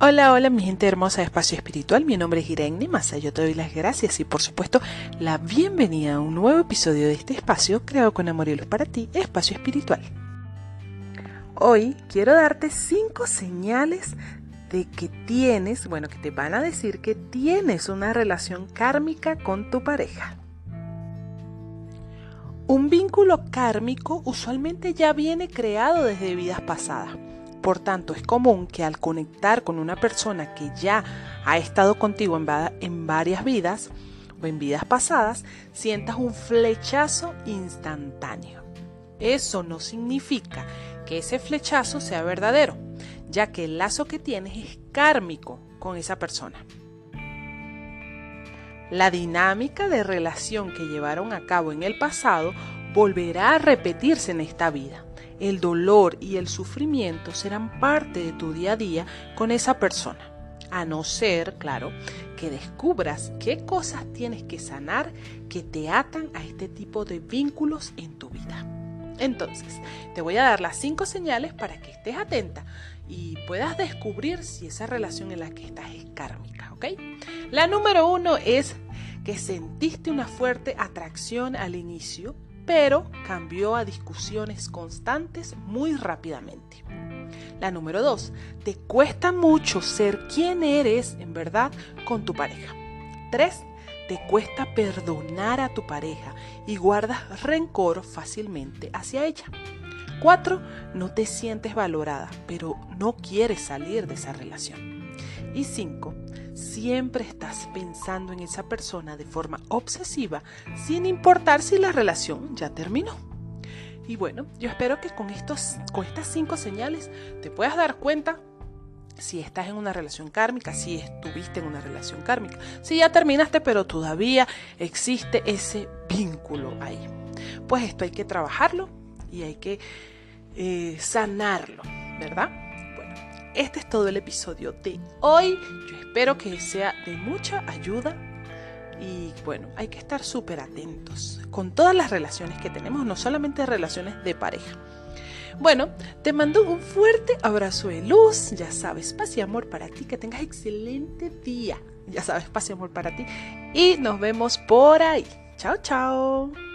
Hola, hola mi gente hermosa de Espacio Espiritual, mi nombre es Irene Massa, yo te doy las gracias y por supuesto la bienvenida a un nuevo episodio de este espacio creado con amor y luz para ti, Espacio Espiritual. Hoy quiero darte cinco señales de que tienes, bueno, que te van a decir que tienes una relación kármica con tu pareja. Un vínculo kármico usualmente ya viene creado desde vidas pasadas por tanto, es común que al conectar con una persona que ya ha estado contigo en, varias vidas o en vidas pasadas, sientas un flechazo instantáneo. Eso no significa que ese flechazo sea verdadero, ya que el lazo que tienes es kármico con esa persona. La dinámica de relación que llevaron a cabo en el pasado volverá a repetirse en esta vida el dolor y el sufrimiento serán parte de tu día a día con esa persona. A no ser, claro, que descubras qué cosas tienes que sanar que te atan a este tipo de vínculos en tu vida. Entonces, te voy a dar las cinco señales para que estés atenta y puedas descubrir si esa relación en la que estás es kármica, ¿ok? La número uno es que sentiste una fuerte atracción al inicio pero cambió a discusiones constantes muy rápidamente. La número dos, te cuesta mucho ser quien eres en verdad con tu pareja. Tres, te cuesta perdonar a tu pareja y guardas rencor fácilmente hacia ella. Cuatro, no te sientes valorada, pero no quieres salir de esa relación. Y cinco, siempre estás pensando en esa persona de forma obsesiva sin importar si la relación ya terminó. Y bueno, yo espero que con, estos, con estas cinco señales te puedas dar cuenta si estás en una relación kármica, si estuviste en una relación kármica, si ya terminaste pero todavía existe ese vínculo ahí. Pues esto hay que trabajarlo y hay que eh, sanarlo, ¿verdad? Este es todo el episodio de hoy. Yo Espero que sea de mucha ayuda y bueno, hay que estar súper atentos con todas las relaciones que tenemos, no solamente relaciones de pareja. Bueno, te mando un fuerte abrazo de luz, ya sabes, paz y amor para ti, que tengas excelente día, ya sabes, paz y amor para ti y nos vemos por ahí. Chao, chao.